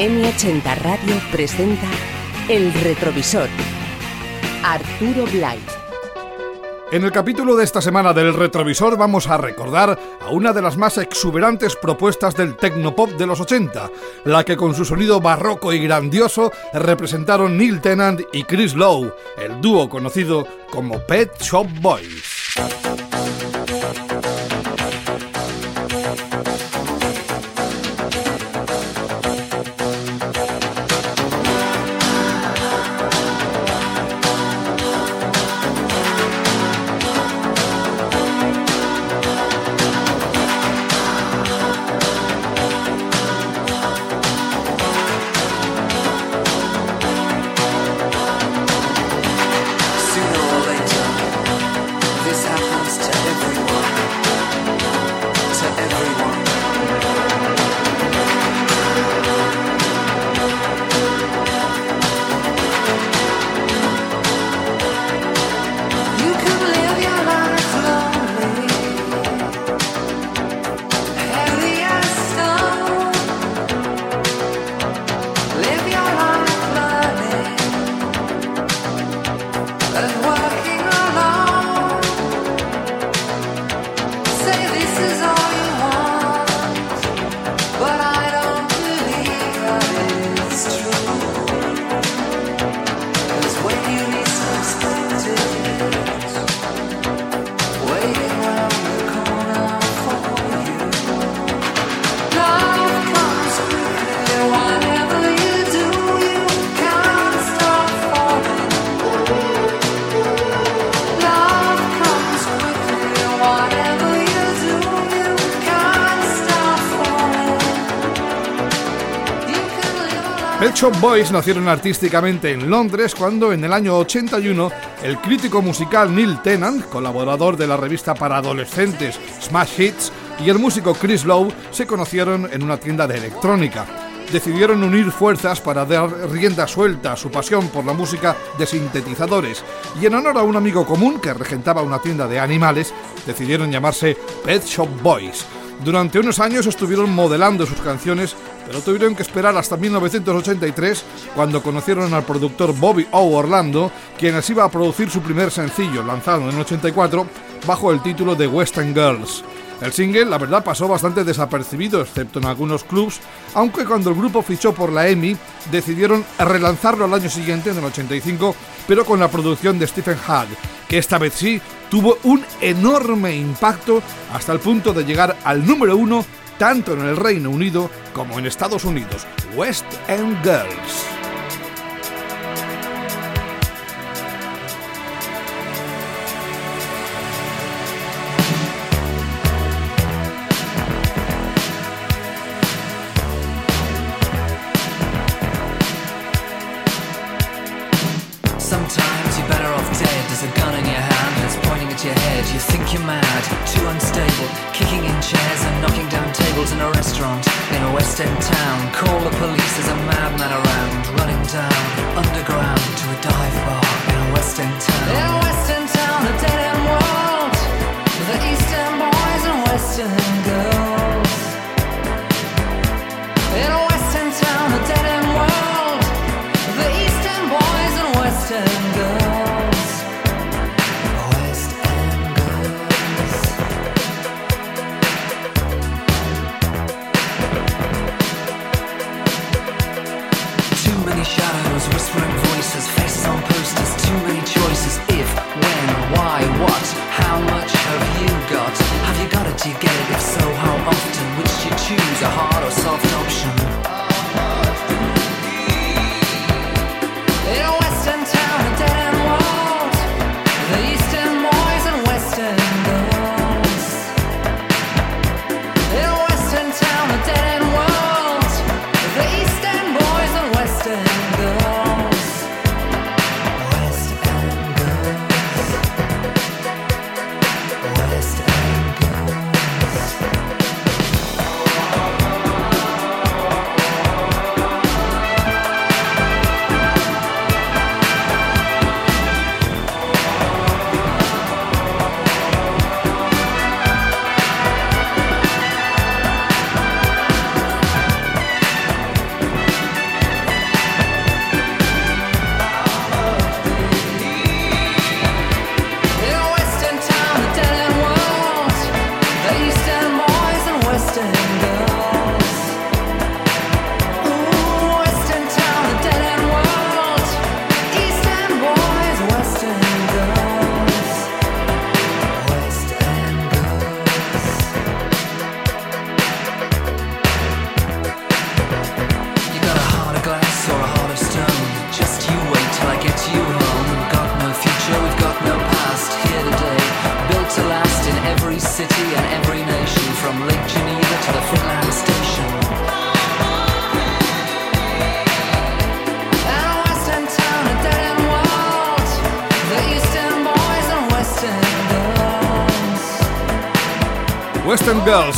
M80 Radio presenta El Retrovisor. Arturo Blay. En el capítulo de esta semana del Retrovisor vamos a recordar a una de las más exuberantes propuestas del tecnopop de los 80, la que con su sonido barroco y grandioso representaron Neil Tennant y Chris Lowe, el dúo conocido como Pet Shop Boys. Shop Boys nacieron artísticamente en Londres cuando en el año 81 el crítico musical Neil Tennant, colaborador de la revista para adolescentes Smash Hits, y el músico Chris Lowe se conocieron en una tienda de electrónica. Decidieron unir fuerzas para dar rienda suelta a su pasión por la música de sintetizadores y en honor a un amigo común que regentaba una tienda de animales, decidieron llamarse Pet Shop Boys. Durante unos años estuvieron modelando sus canciones pero tuvieron que esperar hasta 1983 cuando conocieron al productor Bobby O. Orlando, quien les iba a producir su primer sencillo, lanzado en 84 bajo el título de Western Girls. El single, la verdad, pasó bastante desapercibido, excepto en algunos clubs, aunque cuando el grupo fichó por la EMI, decidieron relanzarlo al año siguiente, en el 85, pero con la producción de Stephen Hagg, que esta vez sí tuvo un enorme impacto hasta el punto de llegar al número uno tanto en el Reino Unido como en Estados Unidos, West End Girls. In town. Call the police, there's a madman around, running down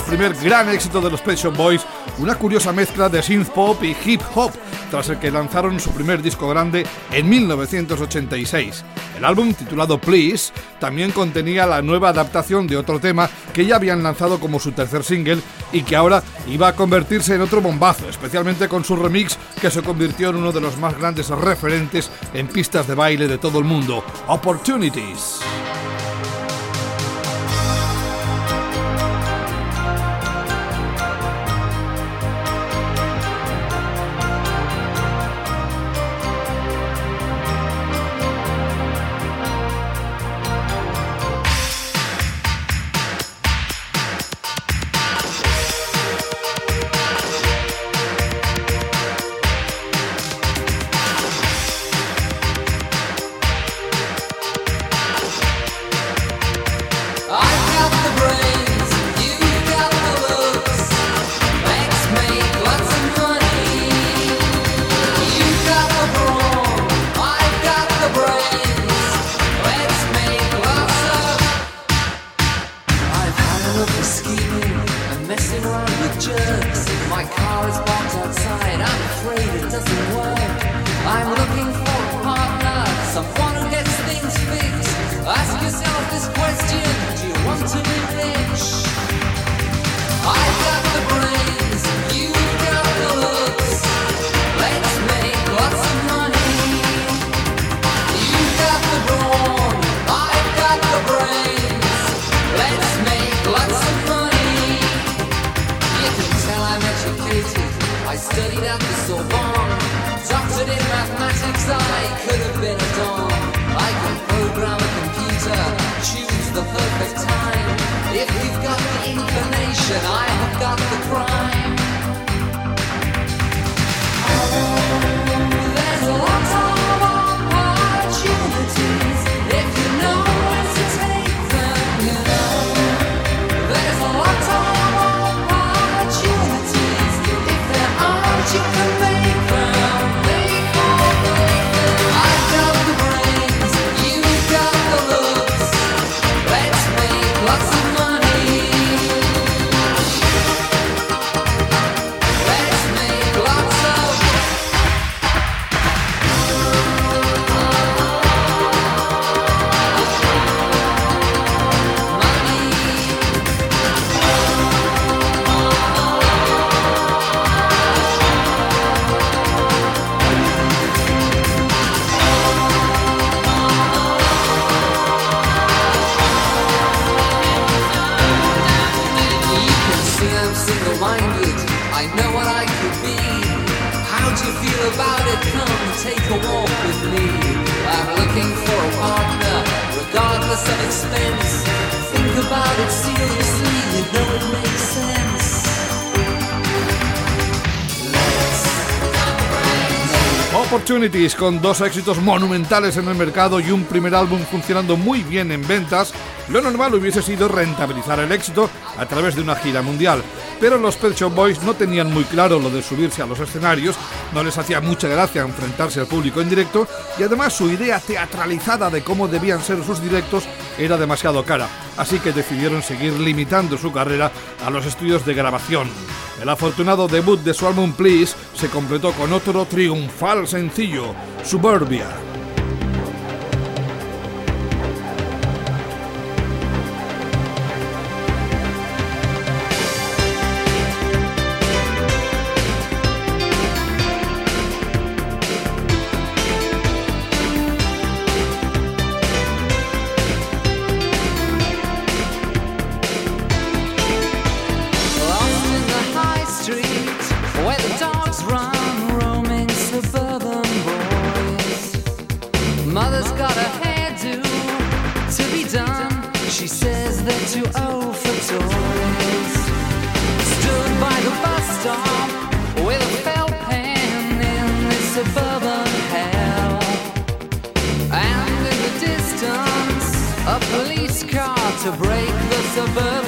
primer gran éxito de los Pet Shop Boys, una curiosa mezcla de synth pop y hip hop, tras el que lanzaron su primer disco grande en 1986. El álbum, titulado Please, también contenía la nueva adaptación de otro tema que ya habían lanzado como su tercer single y que ahora iba a convertirse en otro bombazo, especialmente con su remix que se convirtió en uno de los más grandes referentes en pistas de baile de todo el mundo, Opportunities. Con dos éxitos monumentales en el mercado y un primer álbum funcionando muy bien en ventas, lo normal hubiese sido rentabilizar el éxito a través de una gira mundial, pero los Pet Shop Boys no tenían muy claro lo de subirse a los escenarios, no les hacía mucha gracia enfrentarse al público en directo y además su idea teatralizada de cómo debían ser sus directos era demasiado cara, así que decidieron seguir limitando su carrera a los estudios de grabación. El afortunado debut de su álbum Please se completó con otro triunfal sencillo, Suburbia. done. She says they're too old for toys. Stood by the bus stop with a felt pen in this suburban hell. And in the distance, a police car to break the suburban.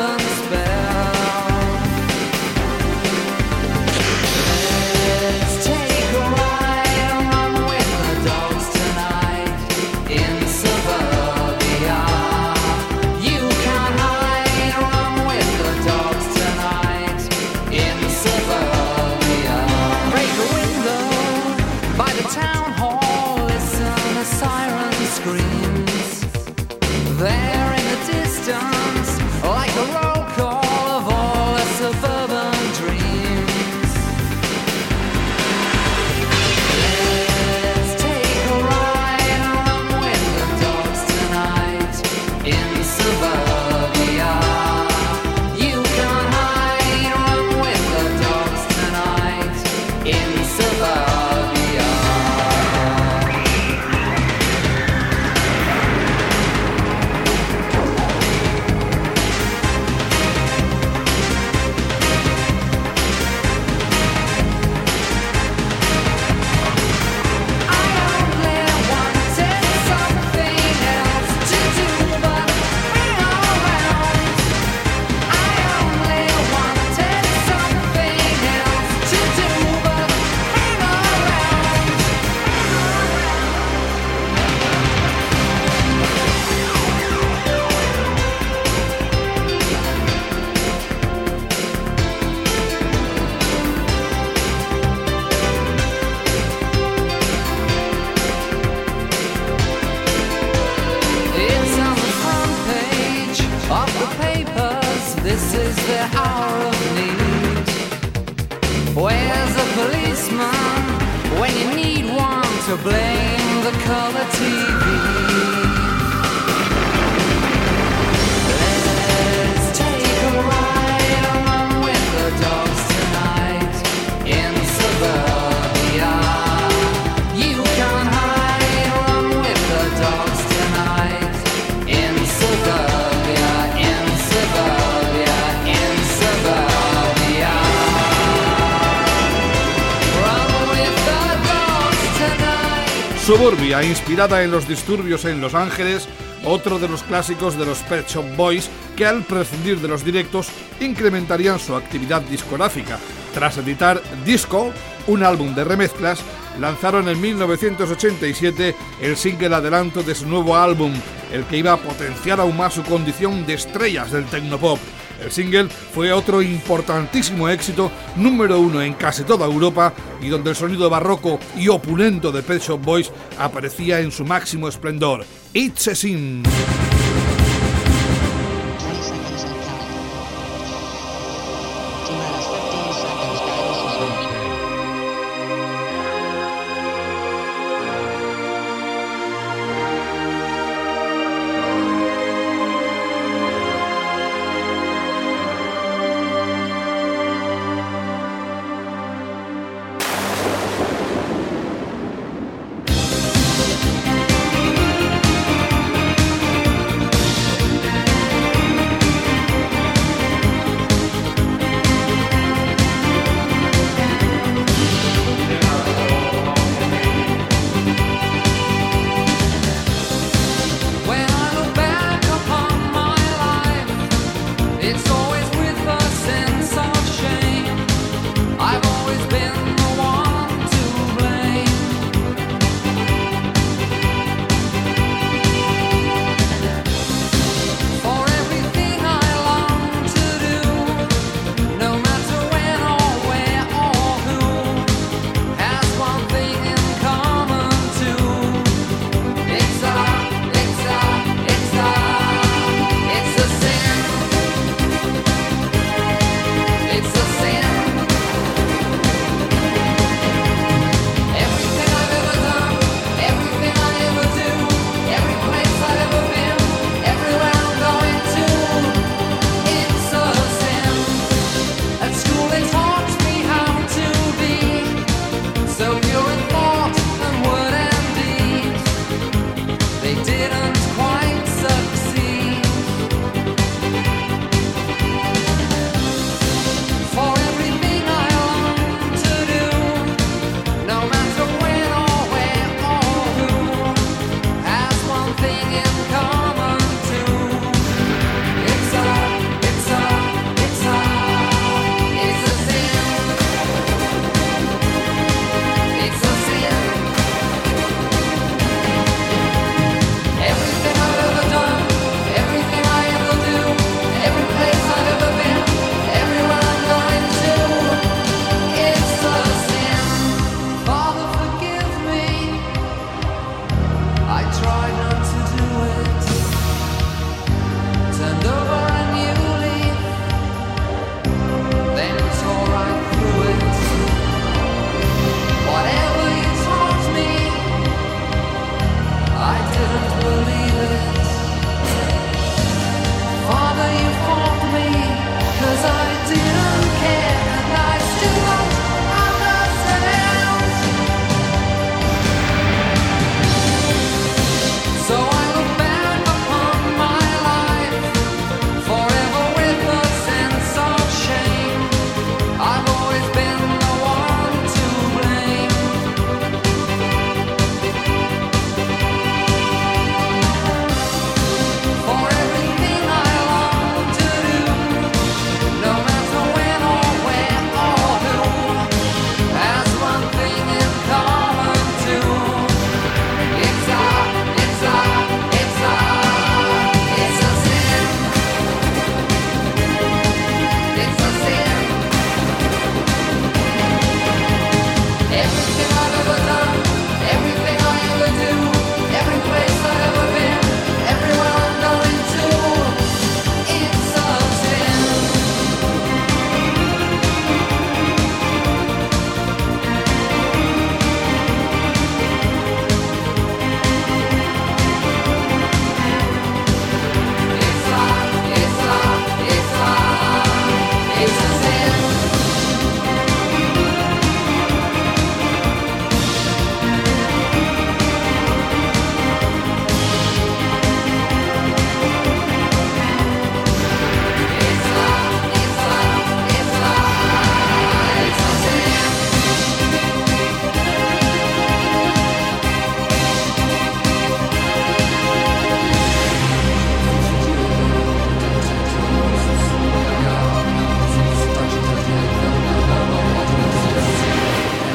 blame the color TV. Suburbia, inspirada en los disturbios en Los Ángeles, otro de los clásicos de los Pet Shop Boys que al prescindir de los directos incrementarían su actividad discográfica. Tras editar Disco, un álbum de remezclas, lanzaron en 1987 el single adelanto de su nuevo álbum, el que iba a potenciar aún más su condición de estrellas del tecnopop. El single fue otro importantísimo éxito, número uno en casi toda Europa y donde el sonido barroco y opulento de Pet Shop Boys aparecía en su máximo esplendor. It's a Sin.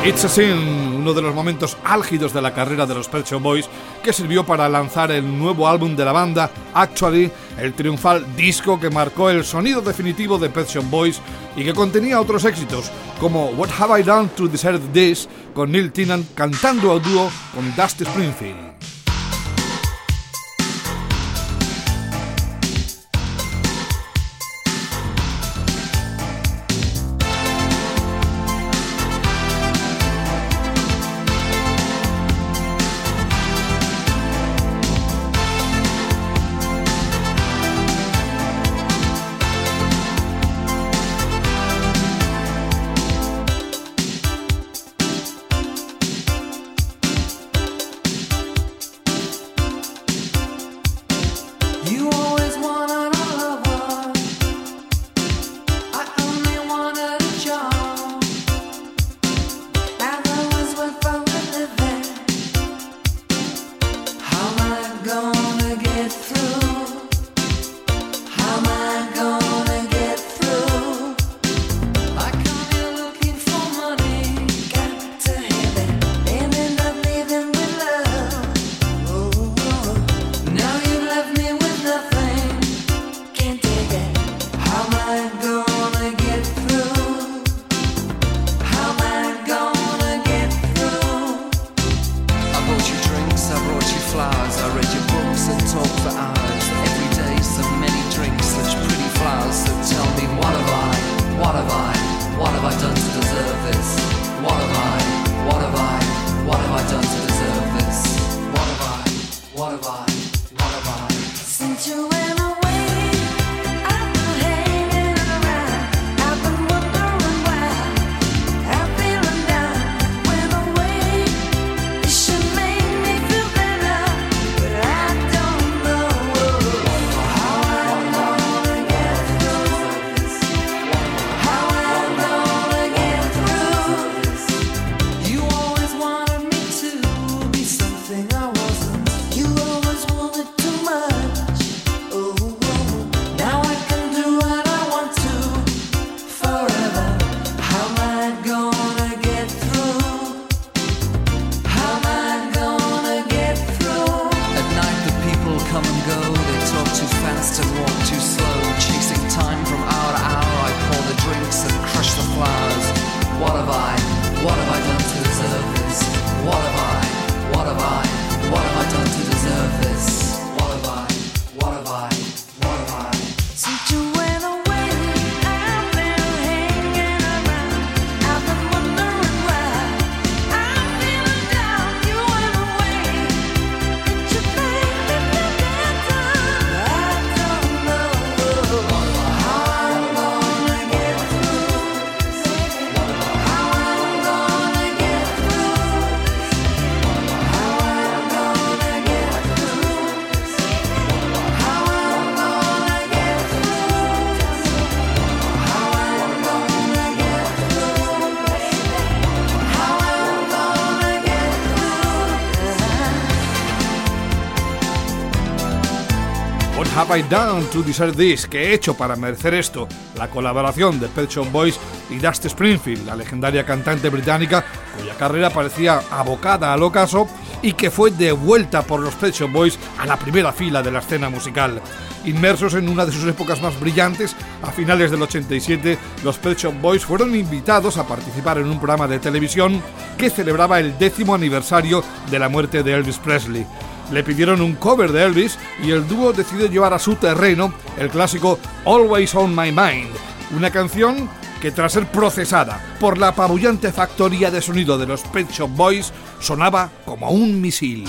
It's a Sin, uno de los momentos álgidos de la carrera de los Pet Boys, que sirvió para lanzar el nuevo álbum de la banda, Actually, el triunfal disco que marcó el sonido definitivo de Pet Boys y que contenía otros éxitos, como What Have I Done to Deserve This, con Neil Tennant cantando a dúo con Dusty Springfield. bye. Have I Done to Deserve This, que he hecho para merecer esto, la colaboración de Pet Shop Boys y Dusty Springfield, la legendaria cantante británica cuya carrera parecía abocada al ocaso y que fue devuelta por los Pet Shop Boys a la primera fila de la escena musical. Inmersos en una de sus épocas más brillantes, a finales del 87, los Pet Shop Boys fueron invitados a participar en un programa de televisión que celebraba el décimo aniversario de la muerte de Elvis Presley le pidieron un cover de Elvis y el dúo decidió llevar a su terreno el clásico Always on My Mind, una canción que tras ser procesada por la apabullante factoría de sonido de los Pet Shop Boys sonaba como un misil.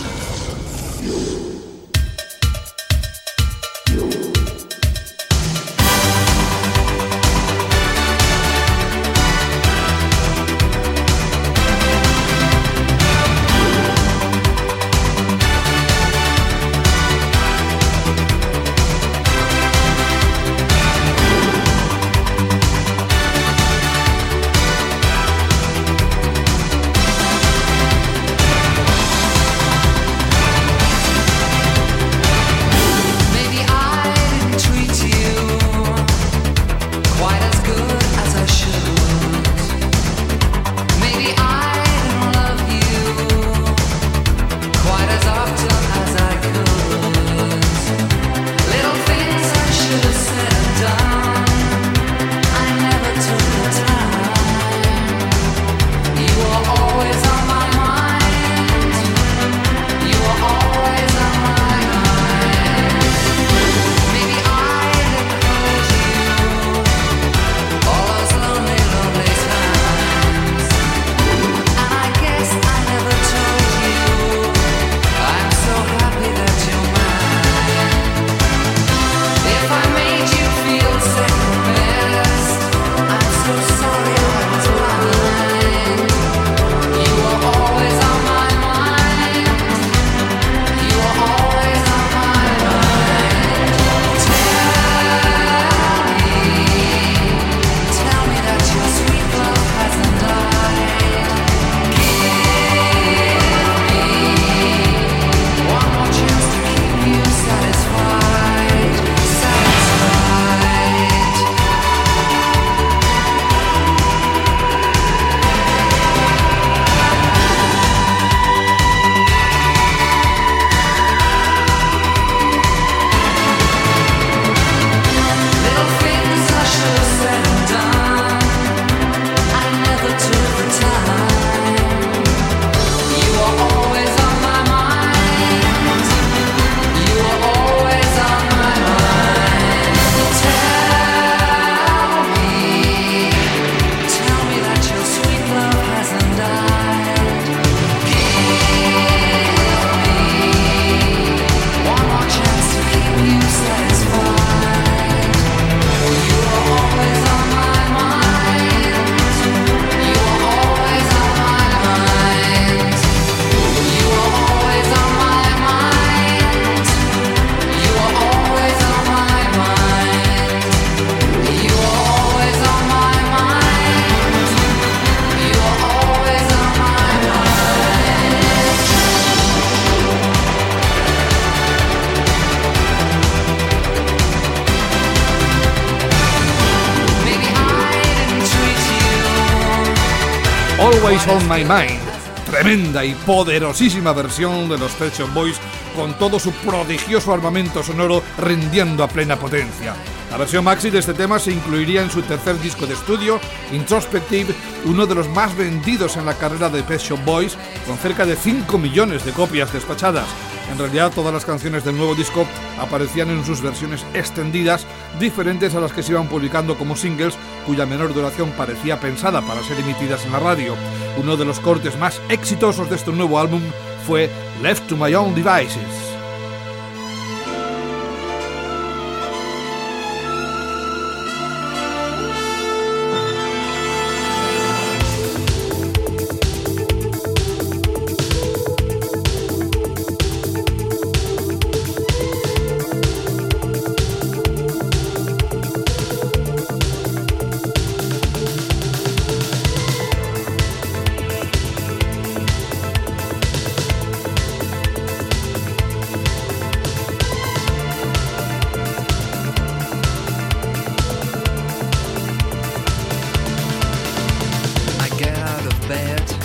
On My Mind. Tremenda y poderosísima versión de los Pet Boys con todo su prodigioso armamento sonoro rindiendo a plena potencia. La versión maxi de este tema se incluiría en su tercer disco de estudio, Introspective, uno de los más vendidos en la carrera de Pet Shop Boys, con cerca de 5 millones de copias despachadas. En realidad, todas las canciones del nuevo disco aparecían en sus versiones extendidas, diferentes a las que se iban publicando como singles, cuya menor duración parecía pensada para ser emitidas en la radio. Uno de los cortes más exitosos de este nuevo álbum fue Left to My Own Devices. Bad.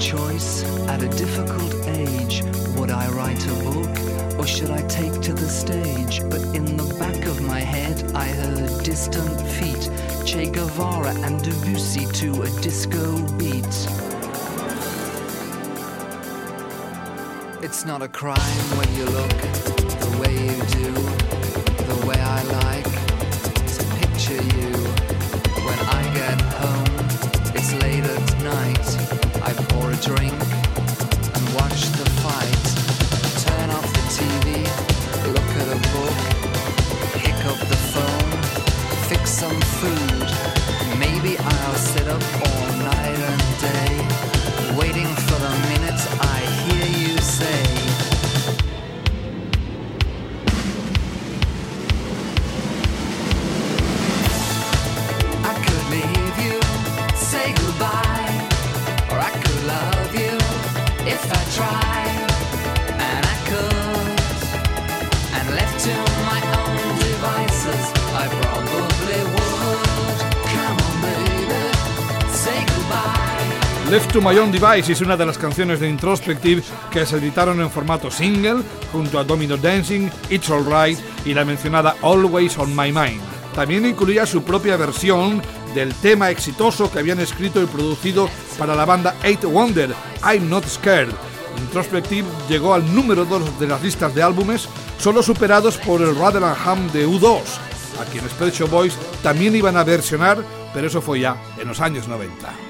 choice at a difficult age. Would I write a book or should I take to the stage? But in the back of my head, I heard distant feet, Che Guevara and Debussy to a disco beat. It's not a crime when you look the way you do, the way I like. Left to My Own Device es una de las canciones de Introspective que se editaron en formato single junto a Domino Dancing, It's Alright y la mencionada Always on My Mind. También incluía su propia versión del tema exitoso que habían escrito y producido para la banda Eight Wonder, I'm Not Scared. Introspective llegó al número 2 de las listas de álbumes, solo superados por el Ham de U2, a quienes Pet Boys también iban a versionar, pero eso fue ya en los años 90.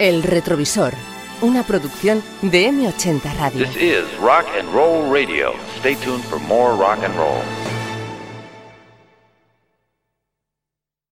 El retrovisor. una producción de M80 Radio. This is Rock and Roll Radio. Stay tuned for more rock and roll.